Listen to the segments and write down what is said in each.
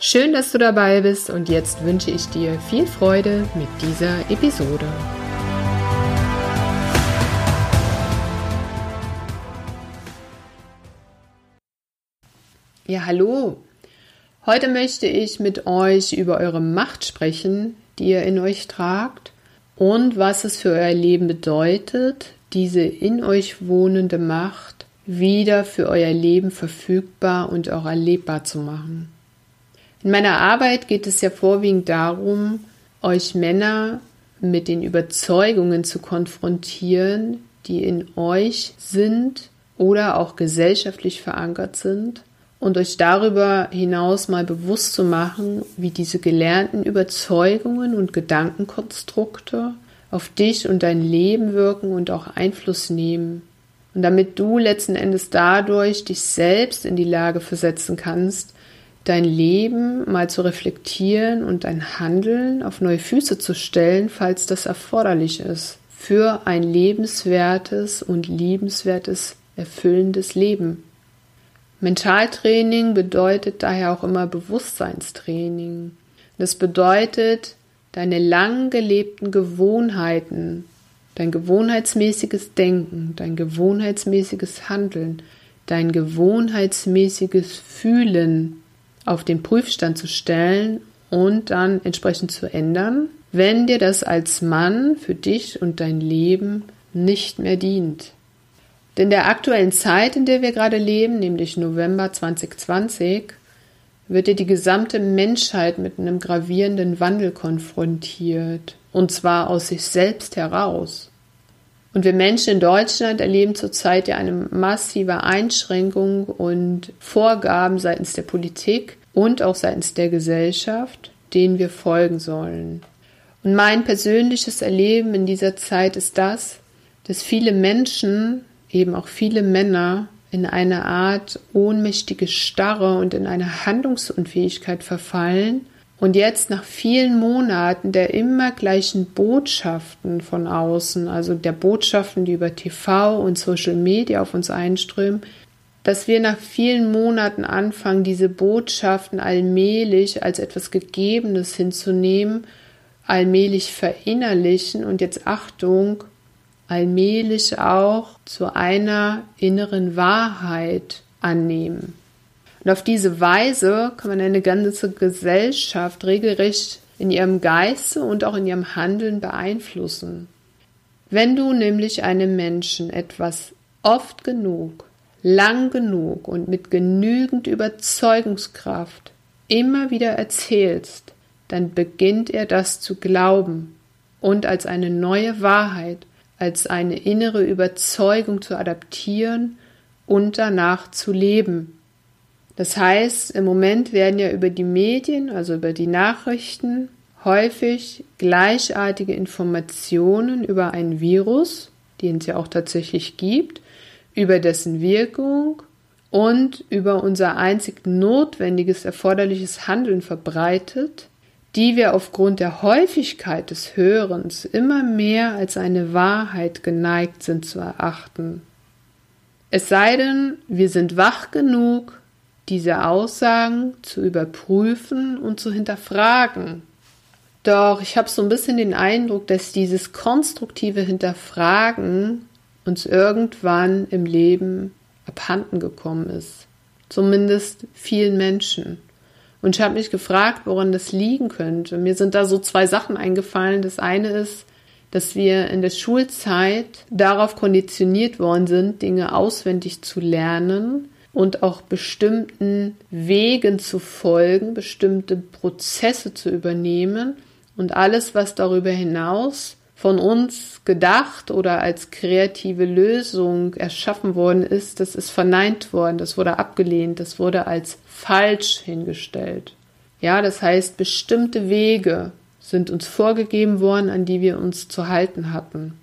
Schön, dass du dabei bist und jetzt wünsche ich dir viel Freude mit dieser Episode. Ja, hallo. Heute möchte ich mit euch über eure Macht sprechen, die ihr in euch tragt und was es für euer Leben bedeutet, diese in euch wohnende Macht wieder für euer Leben verfügbar und auch erlebbar zu machen. In meiner Arbeit geht es ja vorwiegend darum, euch Männer mit den Überzeugungen zu konfrontieren, die in euch sind oder auch gesellschaftlich verankert sind und euch darüber hinaus mal bewusst zu machen, wie diese gelernten Überzeugungen und Gedankenkonstrukte auf dich und dein Leben wirken und auch Einfluss nehmen. Und damit du letzten Endes dadurch dich selbst in die Lage versetzen kannst, dein Leben mal zu reflektieren und dein Handeln auf neue Füße zu stellen, falls das erforderlich ist, für ein lebenswertes und liebenswertes, erfüllendes Leben. Mentaltraining bedeutet daher auch immer Bewusstseinstraining. Das bedeutet, deine lang gelebten Gewohnheiten, dein gewohnheitsmäßiges Denken, dein gewohnheitsmäßiges Handeln, dein gewohnheitsmäßiges Fühlen auf den Prüfstand zu stellen und dann entsprechend zu ändern, wenn dir das als Mann für dich und dein Leben nicht mehr dient. Denn der aktuellen Zeit, in der wir gerade leben, nämlich November 2020, wird dir die gesamte Menschheit mit einem gravierenden Wandel konfrontiert, und zwar aus sich selbst heraus. Und wir Menschen in Deutschland erleben zurzeit ja eine massive Einschränkung und Vorgaben seitens der Politik, und auch seitens der Gesellschaft, denen wir folgen sollen. Und mein persönliches Erleben in dieser Zeit ist das, dass viele Menschen, eben auch viele Männer, in eine Art ohnmächtige Starre und in eine Handlungsunfähigkeit verfallen und jetzt nach vielen Monaten der immer gleichen Botschaften von außen, also der Botschaften, die über TV und Social Media auf uns einströmen, dass wir nach vielen Monaten anfangen, diese Botschaften allmählich als etwas Gegebenes hinzunehmen, allmählich verinnerlichen und jetzt Achtung, allmählich auch zu einer inneren Wahrheit annehmen. Und auf diese Weise kann man eine ganze Gesellschaft regelrecht in ihrem Geiste und auch in ihrem Handeln beeinflussen. Wenn du nämlich einem Menschen etwas oft genug lang genug und mit genügend Überzeugungskraft immer wieder erzählst, dann beginnt er das zu glauben und als eine neue Wahrheit, als eine innere Überzeugung zu adaptieren und danach zu leben. Das heißt, im Moment werden ja über die Medien, also über die Nachrichten, häufig gleichartige Informationen über ein Virus, den es ja auch tatsächlich gibt, über dessen Wirkung und über unser einzig notwendiges erforderliches Handeln verbreitet, die wir aufgrund der Häufigkeit des Hörens immer mehr als eine Wahrheit geneigt sind zu erachten. Es sei denn, wir sind wach genug, diese Aussagen zu überprüfen und zu hinterfragen. Doch ich habe so ein bisschen den Eindruck, dass dieses konstruktive Hinterfragen uns irgendwann im Leben abhanden gekommen ist. Zumindest vielen Menschen. Und ich habe mich gefragt, woran das liegen könnte. Mir sind da so zwei Sachen eingefallen. Das eine ist, dass wir in der Schulzeit darauf konditioniert worden sind, Dinge auswendig zu lernen und auch bestimmten Wegen zu folgen, bestimmte Prozesse zu übernehmen und alles, was darüber hinaus von uns gedacht oder als kreative Lösung erschaffen worden ist, das ist verneint worden, das wurde abgelehnt, das wurde als falsch hingestellt. Ja, das heißt, bestimmte Wege sind uns vorgegeben worden, an die wir uns zu halten hatten.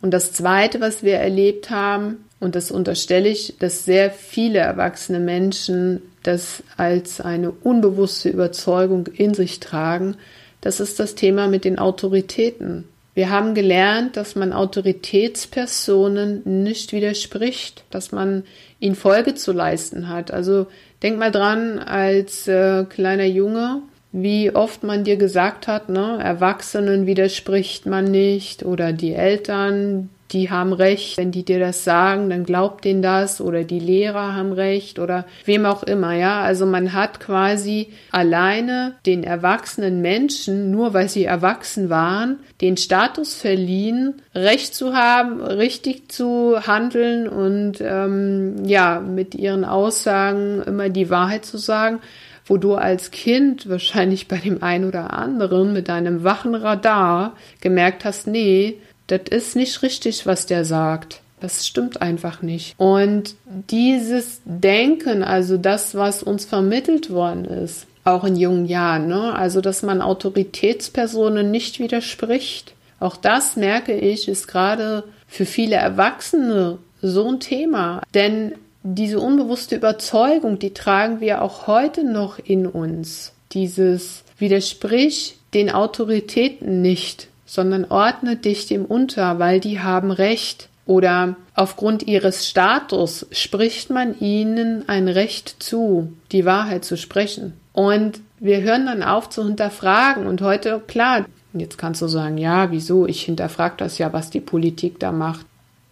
Und das Zweite, was wir erlebt haben, und das unterstelle ich, dass sehr viele erwachsene Menschen das als eine unbewusste Überzeugung in sich tragen, das ist das Thema mit den Autoritäten. Wir haben gelernt, dass man Autoritätspersonen nicht widerspricht, dass man ihnen Folge zu leisten hat. Also denk mal dran, als äh, kleiner Junge, wie oft man dir gesagt hat, ne, Erwachsenen widerspricht man nicht oder die Eltern, die haben recht, wenn die dir das sagen, dann glaubt denen das oder die Lehrer haben recht oder wem auch immer, ja. Also man hat quasi alleine den erwachsenen Menschen, nur weil sie erwachsen waren, den Status verliehen, Recht zu haben, richtig zu handeln und ähm, ja, mit ihren Aussagen immer die Wahrheit zu sagen wo du als Kind wahrscheinlich bei dem einen oder anderen mit deinem wachen Radar gemerkt hast, nee, das ist nicht richtig, was der sagt. Das stimmt einfach nicht. Und dieses Denken, also das, was uns vermittelt worden ist, auch in jungen Jahren, ne? also dass man Autoritätspersonen nicht widerspricht, auch das merke ich, ist gerade für viele Erwachsene so ein Thema. Denn diese unbewusste Überzeugung, die tragen wir auch heute noch in uns. Dieses widersprich den Autoritäten nicht sondern ordne dich dem unter, weil die haben Recht. Oder aufgrund ihres Status spricht man ihnen ein Recht zu, die Wahrheit zu sprechen. Und wir hören dann auf zu hinterfragen. Und heute, klar, jetzt kannst du sagen, ja, wieso? Ich hinterfrage das ja, was die Politik da macht.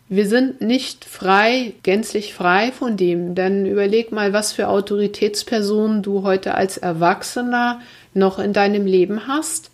Wir sind nicht frei, gänzlich frei von dem, denn überleg mal, was für Autoritätspersonen du heute als Erwachsener noch in deinem Leben hast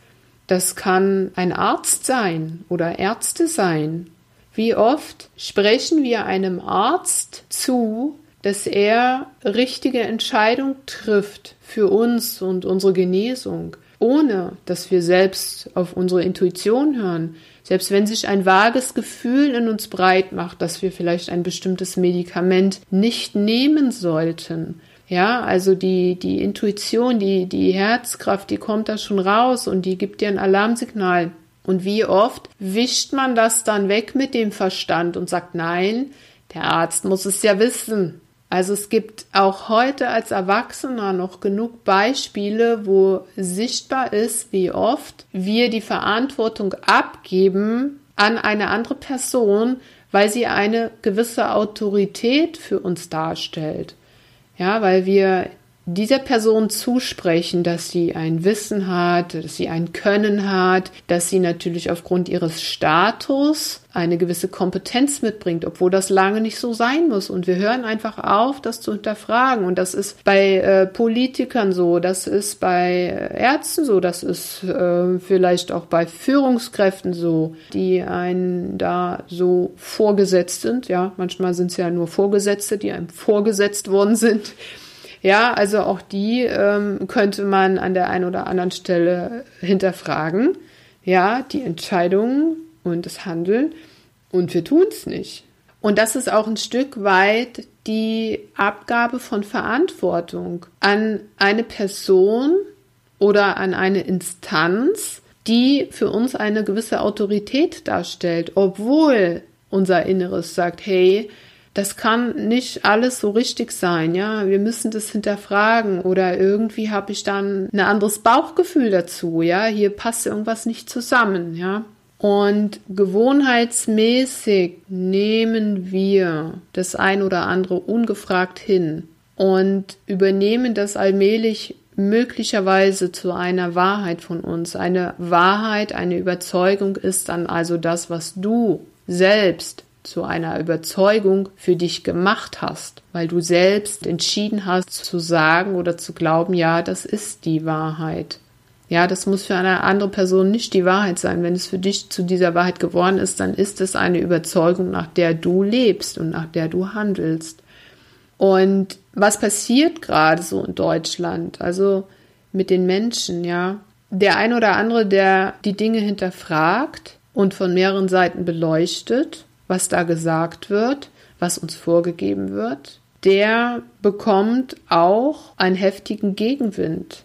das kann ein Arzt sein oder Ärzte sein. Wie oft sprechen wir einem Arzt zu, dass er richtige Entscheidungen trifft für uns und unsere Genesung, ohne dass wir selbst auf unsere Intuition hören. Selbst wenn sich ein vages Gefühl in uns breit macht, dass wir vielleicht ein bestimmtes Medikament nicht nehmen sollten, ja, also die, die Intuition, die, die Herzkraft, die kommt da schon raus und die gibt dir ein Alarmsignal. Und wie oft wischt man das dann weg mit dem Verstand und sagt, nein, der Arzt muss es ja wissen. Also es gibt auch heute als Erwachsener noch genug Beispiele, wo sichtbar ist, wie oft wir die Verantwortung abgeben an eine andere Person, weil sie eine gewisse Autorität für uns darstellt. Ja, weil wir dieser Person zusprechen, dass sie ein Wissen hat, dass sie ein Können hat, dass sie natürlich aufgrund ihres Status eine gewisse Kompetenz mitbringt, obwohl das lange nicht so sein muss. Und wir hören einfach auf, das zu hinterfragen. Und das ist bei äh, Politikern so, das ist bei Ärzten so, das ist äh, vielleicht auch bei Führungskräften so, die einen da so vorgesetzt sind. Ja, manchmal sind es ja nur Vorgesetzte, die einem vorgesetzt worden sind ja, also auch die ähm, könnte man an der einen oder anderen Stelle hinterfragen. Ja, die Entscheidungen und das Handeln. Und wir tun es nicht. Und das ist auch ein Stück weit die Abgabe von Verantwortung an eine Person oder an eine Instanz, die für uns eine gewisse Autorität darstellt, obwohl unser Inneres sagt, hey, das kann nicht alles so richtig sein, ja. Wir müssen das hinterfragen oder irgendwie habe ich dann ein anderes Bauchgefühl dazu, ja. Hier passt irgendwas nicht zusammen, ja. Und gewohnheitsmäßig nehmen wir das ein oder andere ungefragt hin und übernehmen das allmählich möglicherweise zu einer Wahrheit von uns. Eine Wahrheit, eine Überzeugung ist dann also das, was du selbst zu einer Überzeugung für dich gemacht hast, weil du selbst entschieden hast zu sagen oder zu glauben, ja, das ist die Wahrheit. Ja, das muss für eine andere Person nicht die Wahrheit sein. Wenn es für dich zu dieser Wahrheit geworden ist, dann ist es eine Überzeugung, nach der du lebst und nach der du handelst. Und was passiert gerade so in Deutschland? Also mit den Menschen, ja. Der ein oder andere, der die Dinge hinterfragt und von mehreren Seiten beleuchtet was da gesagt wird, was uns vorgegeben wird, der bekommt auch einen heftigen Gegenwind.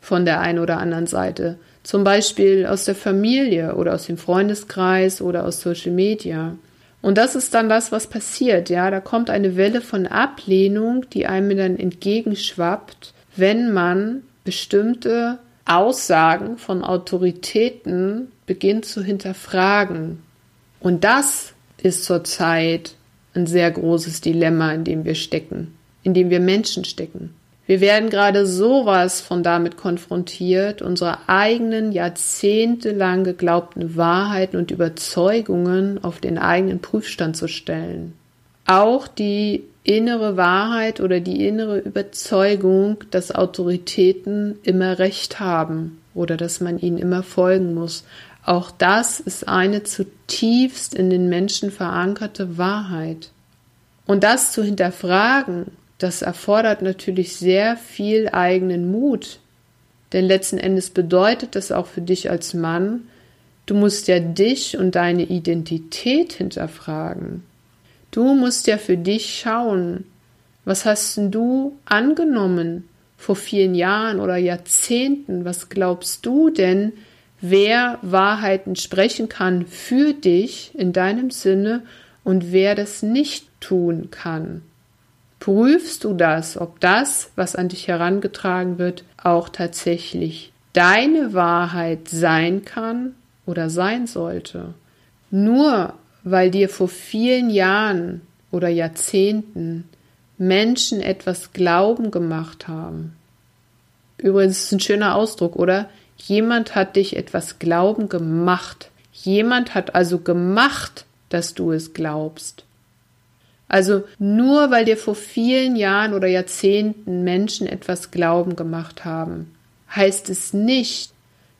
von der einen oder anderen Seite. Zum Beispiel aus der Familie oder aus dem Freundeskreis oder aus Social Media. Und das ist dann das, was passiert. Ja, da kommt eine Welle von Ablehnung, die einem dann entgegenschwappt, wenn man bestimmte Aussagen von Autoritäten beginnt zu hinterfragen. Und das ist zurzeit ein sehr großes Dilemma, in dem wir stecken, in dem wir Menschen stecken. Wir werden gerade sowas von damit konfrontiert, unsere eigenen jahrzehntelang geglaubten Wahrheiten und Überzeugungen auf den eigenen Prüfstand zu stellen. Auch die innere Wahrheit oder die innere Überzeugung, dass Autoritäten immer Recht haben oder dass man ihnen immer folgen muss. Auch das ist eine zutiefst in den Menschen verankerte Wahrheit. Und das zu hinterfragen, das erfordert natürlich sehr viel eigenen Mut. Denn letzten Endes bedeutet das auch für dich als Mann, du musst ja dich und deine Identität hinterfragen. Du musst ja für dich schauen, was hast du angenommen vor vielen Jahren oder Jahrzehnten? Was glaubst du denn, wer Wahrheiten sprechen kann für dich in deinem Sinne und wer das nicht tun kann? prüfst du das, ob das, was an dich herangetragen wird, auch tatsächlich deine Wahrheit sein kann oder sein sollte. Nur weil dir vor vielen Jahren oder Jahrzehnten Menschen etwas Glauben gemacht haben. Übrigens ist ein schöner Ausdruck, oder? Jemand hat dich etwas Glauben gemacht. Jemand hat also gemacht, dass du es glaubst. Also nur weil dir vor vielen Jahren oder Jahrzehnten Menschen etwas Glauben gemacht haben, heißt es nicht,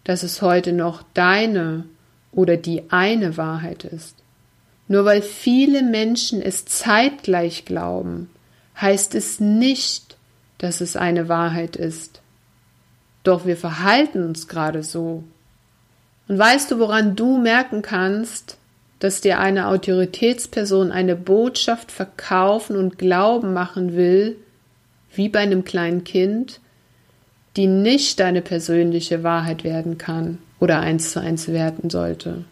dass es heute noch deine oder die eine Wahrheit ist. Nur weil viele Menschen es zeitgleich glauben, heißt es nicht, dass es eine Wahrheit ist. Doch wir verhalten uns gerade so. Und weißt du, woran du merken kannst, dass dir eine Autoritätsperson eine Botschaft verkaufen und glauben machen will, wie bei einem kleinen Kind, die nicht deine persönliche Wahrheit werden kann oder eins zu eins werden sollte.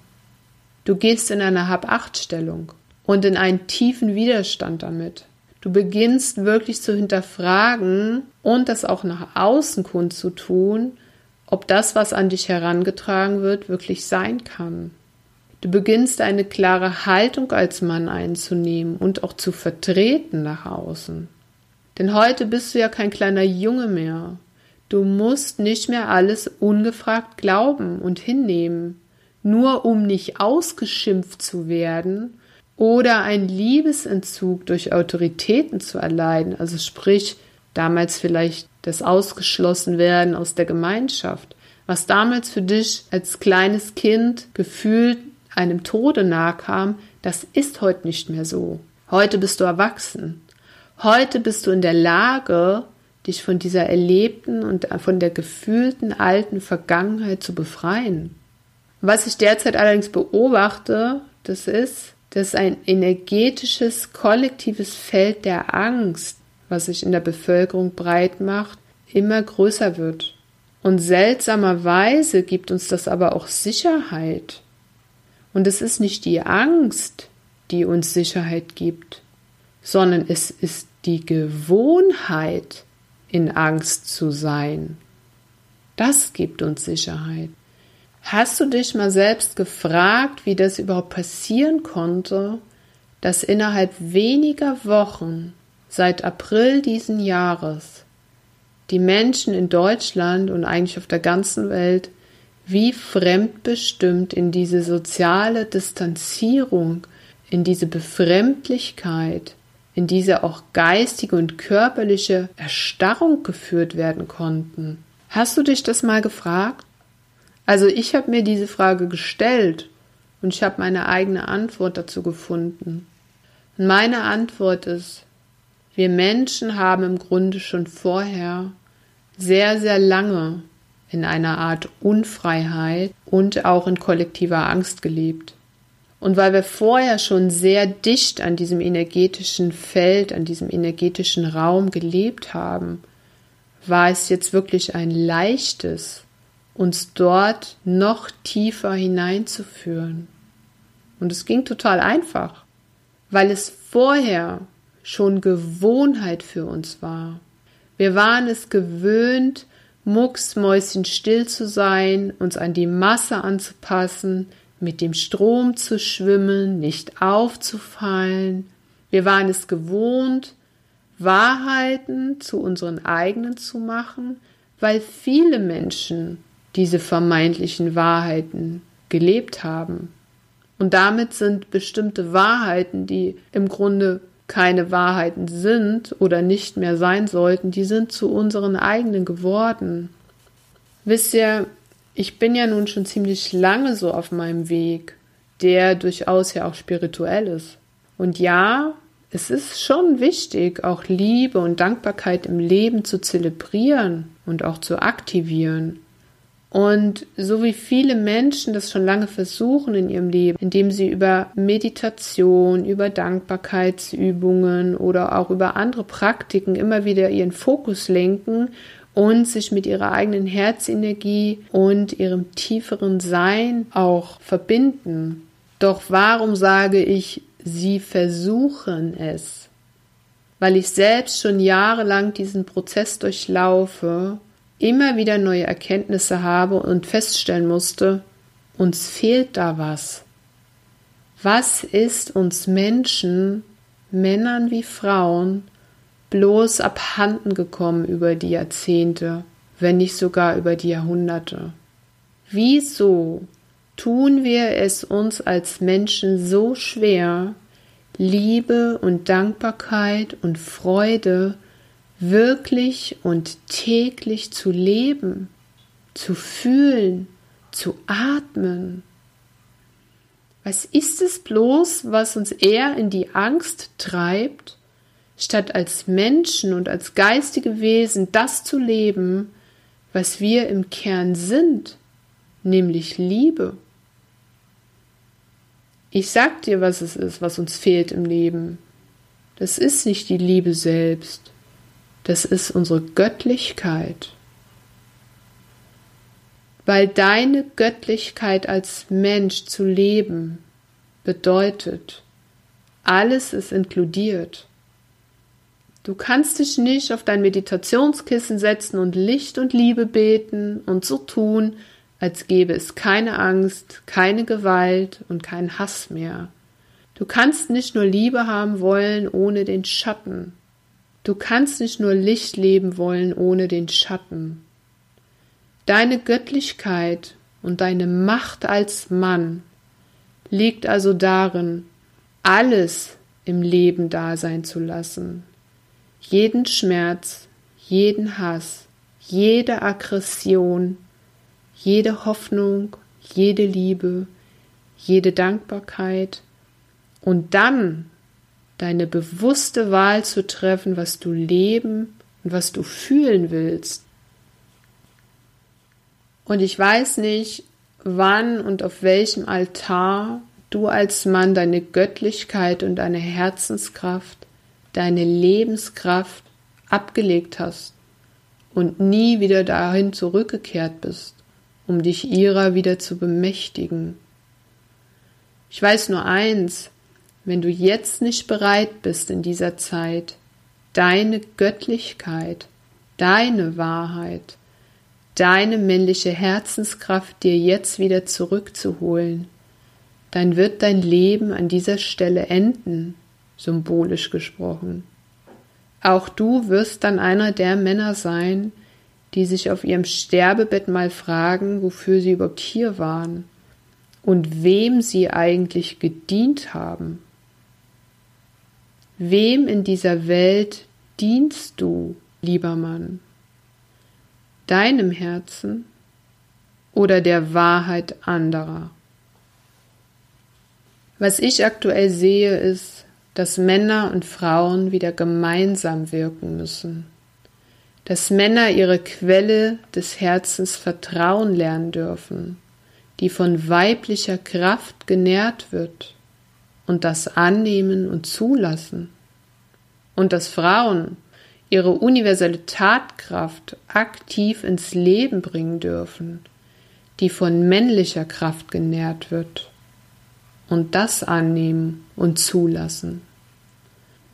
Du gehst in eine Hab-Acht-Stellung und in einen tiefen Widerstand damit. Du beginnst wirklich zu hinterfragen und das auch nach außen kundzutun, ob das, was an dich herangetragen wird, wirklich sein kann. Du beginnst eine klare Haltung als Mann einzunehmen und auch zu vertreten nach außen. Denn heute bist du ja kein kleiner Junge mehr. Du musst nicht mehr alles ungefragt glauben und hinnehmen, nur um nicht ausgeschimpft zu werden oder ein Liebesentzug durch Autoritäten zu erleiden, also sprich damals vielleicht das Ausgeschlossenwerden aus der Gemeinschaft, was damals für dich als kleines Kind gefühlt einem Tode nahe kam, das ist heute nicht mehr so. Heute bist du erwachsen. Heute bist du in der Lage, dich von dieser erlebten und von der gefühlten alten Vergangenheit zu befreien. Was ich derzeit allerdings beobachte, das ist, dass ein energetisches, kollektives Feld der Angst, was sich in der Bevölkerung breit macht, immer größer wird. Und seltsamerweise gibt uns das aber auch Sicherheit. Und es ist nicht die Angst, die uns Sicherheit gibt, sondern es ist die Gewohnheit, in Angst zu sein. Das gibt uns Sicherheit. Hast du dich mal selbst gefragt, wie das überhaupt passieren konnte, dass innerhalb weniger Wochen seit April diesen Jahres die Menschen in Deutschland und eigentlich auf der ganzen Welt wie fremdbestimmt in diese soziale Distanzierung, in diese Befremdlichkeit, in diese auch geistige und körperliche Erstarrung geführt werden konnten. Hast du dich das mal gefragt? Also ich habe mir diese Frage gestellt und ich habe meine eigene Antwort dazu gefunden. Und meine Antwort ist, wir Menschen haben im Grunde schon vorher sehr, sehr lange in einer Art Unfreiheit und auch in kollektiver Angst gelebt. Und weil wir vorher schon sehr dicht an diesem energetischen Feld, an diesem energetischen Raum gelebt haben, war es jetzt wirklich ein leichtes, uns dort noch tiefer hineinzuführen. Und es ging total einfach, weil es vorher schon Gewohnheit für uns war. Wir waren es gewöhnt, mucksmäuschenstill zu sein, uns an die Masse anzupassen, mit dem Strom zu schwimmen, nicht aufzufallen. Wir waren es gewohnt, Wahrheiten zu unseren eigenen zu machen, weil viele Menschen diese vermeintlichen Wahrheiten gelebt haben. Und damit sind bestimmte Wahrheiten, die im Grunde keine Wahrheiten sind oder nicht mehr sein sollten, die sind zu unseren eigenen geworden. Wisst ihr, ich bin ja nun schon ziemlich lange so auf meinem Weg, der durchaus ja auch spirituell ist. Und ja, es ist schon wichtig, auch Liebe und Dankbarkeit im Leben zu zelebrieren und auch zu aktivieren. Und so wie viele Menschen das schon lange versuchen in ihrem Leben, indem sie über Meditation, über Dankbarkeitsübungen oder auch über andere Praktiken immer wieder ihren Fokus lenken und sich mit ihrer eigenen Herzenergie und ihrem tieferen Sein auch verbinden. Doch warum sage ich, sie versuchen es? Weil ich selbst schon jahrelang diesen Prozess durchlaufe immer wieder neue Erkenntnisse habe und feststellen musste, uns fehlt da was. Was ist uns Menschen, Männern wie Frauen, bloß abhanden gekommen über die Jahrzehnte, wenn nicht sogar über die Jahrhunderte? Wieso tun wir es uns als Menschen so schwer, Liebe und Dankbarkeit und Freude wirklich und täglich zu leben, zu fühlen, zu atmen. Was ist es bloß, was uns eher in die Angst treibt, statt als Menschen und als geistige Wesen das zu leben, was wir im Kern sind, nämlich Liebe? Ich sag dir, was es ist, was uns fehlt im Leben. Das ist nicht die Liebe selbst. Das ist unsere Göttlichkeit. Weil deine Göttlichkeit als Mensch zu leben bedeutet, alles ist inkludiert. Du kannst dich nicht auf dein Meditationskissen setzen und Licht und Liebe beten und so tun, als gäbe es keine Angst, keine Gewalt und keinen Hass mehr. Du kannst nicht nur Liebe haben wollen ohne den Schatten. Du kannst nicht nur Licht leben wollen ohne den Schatten. Deine Göttlichkeit und deine Macht als Mann liegt also darin, alles im Leben da sein zu lassen. Jeden Schmerz, jeden Hass, jede Aggression, jede Hoffnung, jede Liebe, jede Dankbarkeit und dann deine bewusste Wahl zu treffen, was du leben und was du fühlen willst. Und ich weiß nicht, wann und auf welchem Altar du als Mann deine Göttlichkeit und deine Herzenskraft, deine Lebenskraft abgelegt hast und nie wieder dahin zurückgekehrt bist, um dich ihrer wieder zu bemächtigen. Ich weiß nur eins, wenn du jetzt nicht bereit bist in dieser Zeit, deine Göttlichkeit, deine Wahrheit, deine männliche Herzenskraft dir jetzt wieder zurückzuholen, dann wird dein Leben an dieser Stelle enden, symbolisch gesprochen. Auch du wirst dann einer der Männer sein, die sich auf ihrem Sterbebett mal fragen, wofür sie überhaupt hier waren und wem sie eigentlich gedient haben. Wem in dieser Welt dienst du, lieber Mann? Deinem Herzen oder der Wahrheit anderer? Was ich aktuell sehe, ist, dass Männer und Frauen wieder gemeinsam wirken müssen. Dass Männer ihre Quelle des Herzens vertrauen lernen dürfen, die von weiblicher Kraft genährt wird und das annehmen und zulassen. Und dass Frauen ihre universelle Tatkraft aktiv ins Leben bringen dürfen, die von männlicher Kraft genährt wird, und das annehmen und zulassen.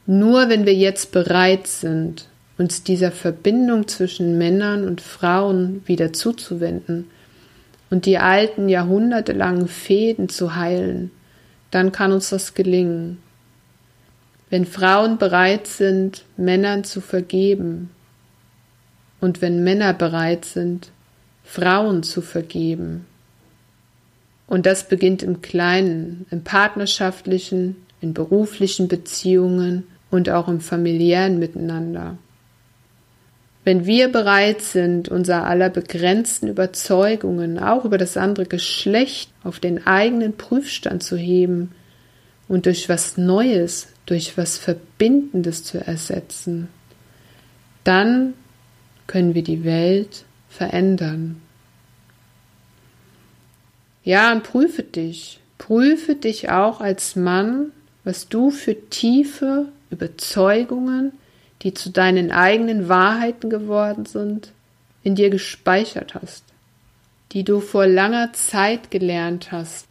Nur wenn wir jetzt bereit sind, uns dieser Verbindung zwischen Männern und Frauen wieder zuzuwenden und die alten jahrhundertelangen Fäden zu heilen, dann kann uns das gelingen. Wenn Frauen bereit sind, Männern zu vergeben und wenn Männer bereit sind, Frauen zu vergeben. Und das beginnt im Kleinen, im partnerschaftlichen, in beruflichen Beziehungen und auch im familiären Miteinander. Wenn wir bereit sind, unser aller begrenzten Überzeugungen auch über das andere Geschlecht auf den eigenen Prüfstand zu heben und durch was Neues, durch was Verbindendes zu ersetzen, dann können wir die Welt verändern. Ja, und prüfe dich. Prüfe dich auch als Mann, was du für tiefe Überzeugungen, die zu deinen eigenen Wahrheiten geworden sind, in dir gespeichert hast, die du vor langer Zeit gelernt hast,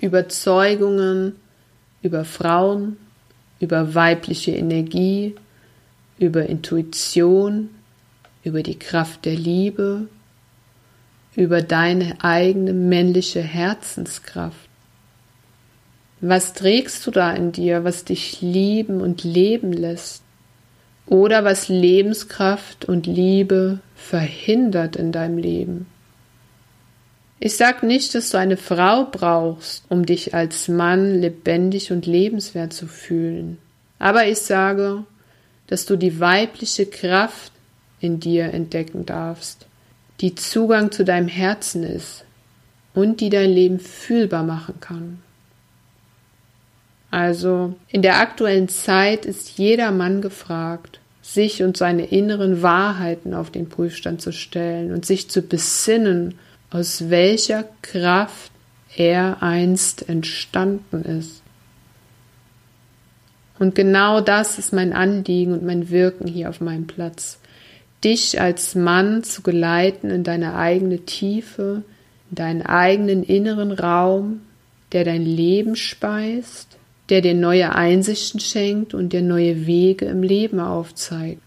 Überzeugungen über Frauen, über weibliche Energie, über Intuition, über die Kraft der Liebe, über deine eigene männliche Herzenskraft. Was trägst du da in dir, was dich lieben und leben lässt? Oder was Lebenskraft und Liebe verhindert in deinem Leben? Ich sag nicht, dass du eine Frau brauchst, um dich als Mann lebendig und lebenswert zu fühlen. Aber ich sage, dass du die weibliche Kraft in dir entdecken darfst, die Zugang zu deinem Herzen ist und die dein Leben fühlbar machen kann. Also in der aktuellen Zeit ist jeder Mann gefragt, sich und seine inneren Wahrheiten auf den Prüfstand zu stellen und sich zu besinnen, aus welcher Kraft er einst entstanden ist. Und genau das ist mein Anliegen und mein Wirken hier auf meinem Platz. Dich als Mann zu geleiten in deine eigene Tiefe, in deinen eigenen inneren Raum, der dein Leben speist der dir neue Einsichten schenkt und dir neue Wege im Leben aufzeigt.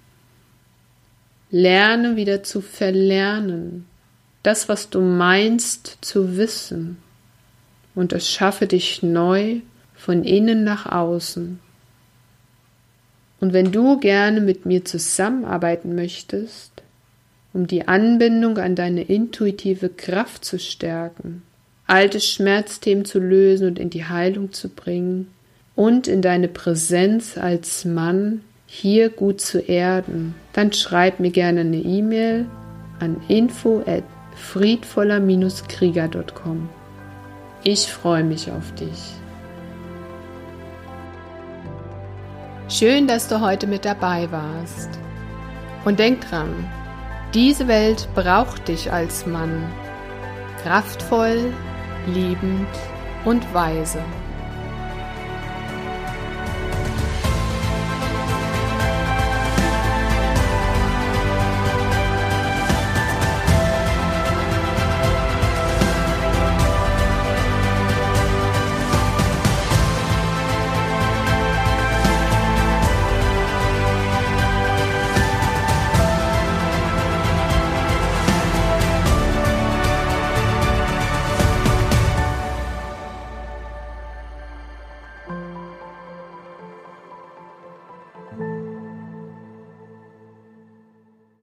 Lerne wieder zu verlernen, das, was du meinst zu wissen, und erschaffe dich neu von innen nach außen. Und wenn du gerne mit mir zusammenarbeiten möchtest, um die Anbindung an deine intuitive Kraft zu stärken, alte Schmerzthemen zu lösen und in die Heilung zu bringen, und in deine Präsenz als Mann hier gut zu erden, dann schreib mir gerne eine E-Mail an info at friedvoller-krieger.com. Ich freue mich auf dich. Schön, dass du heute mit dabei warst. Und denk dran, diese Welt braucht dich als Mann. Kraftvoll, liebend und weise.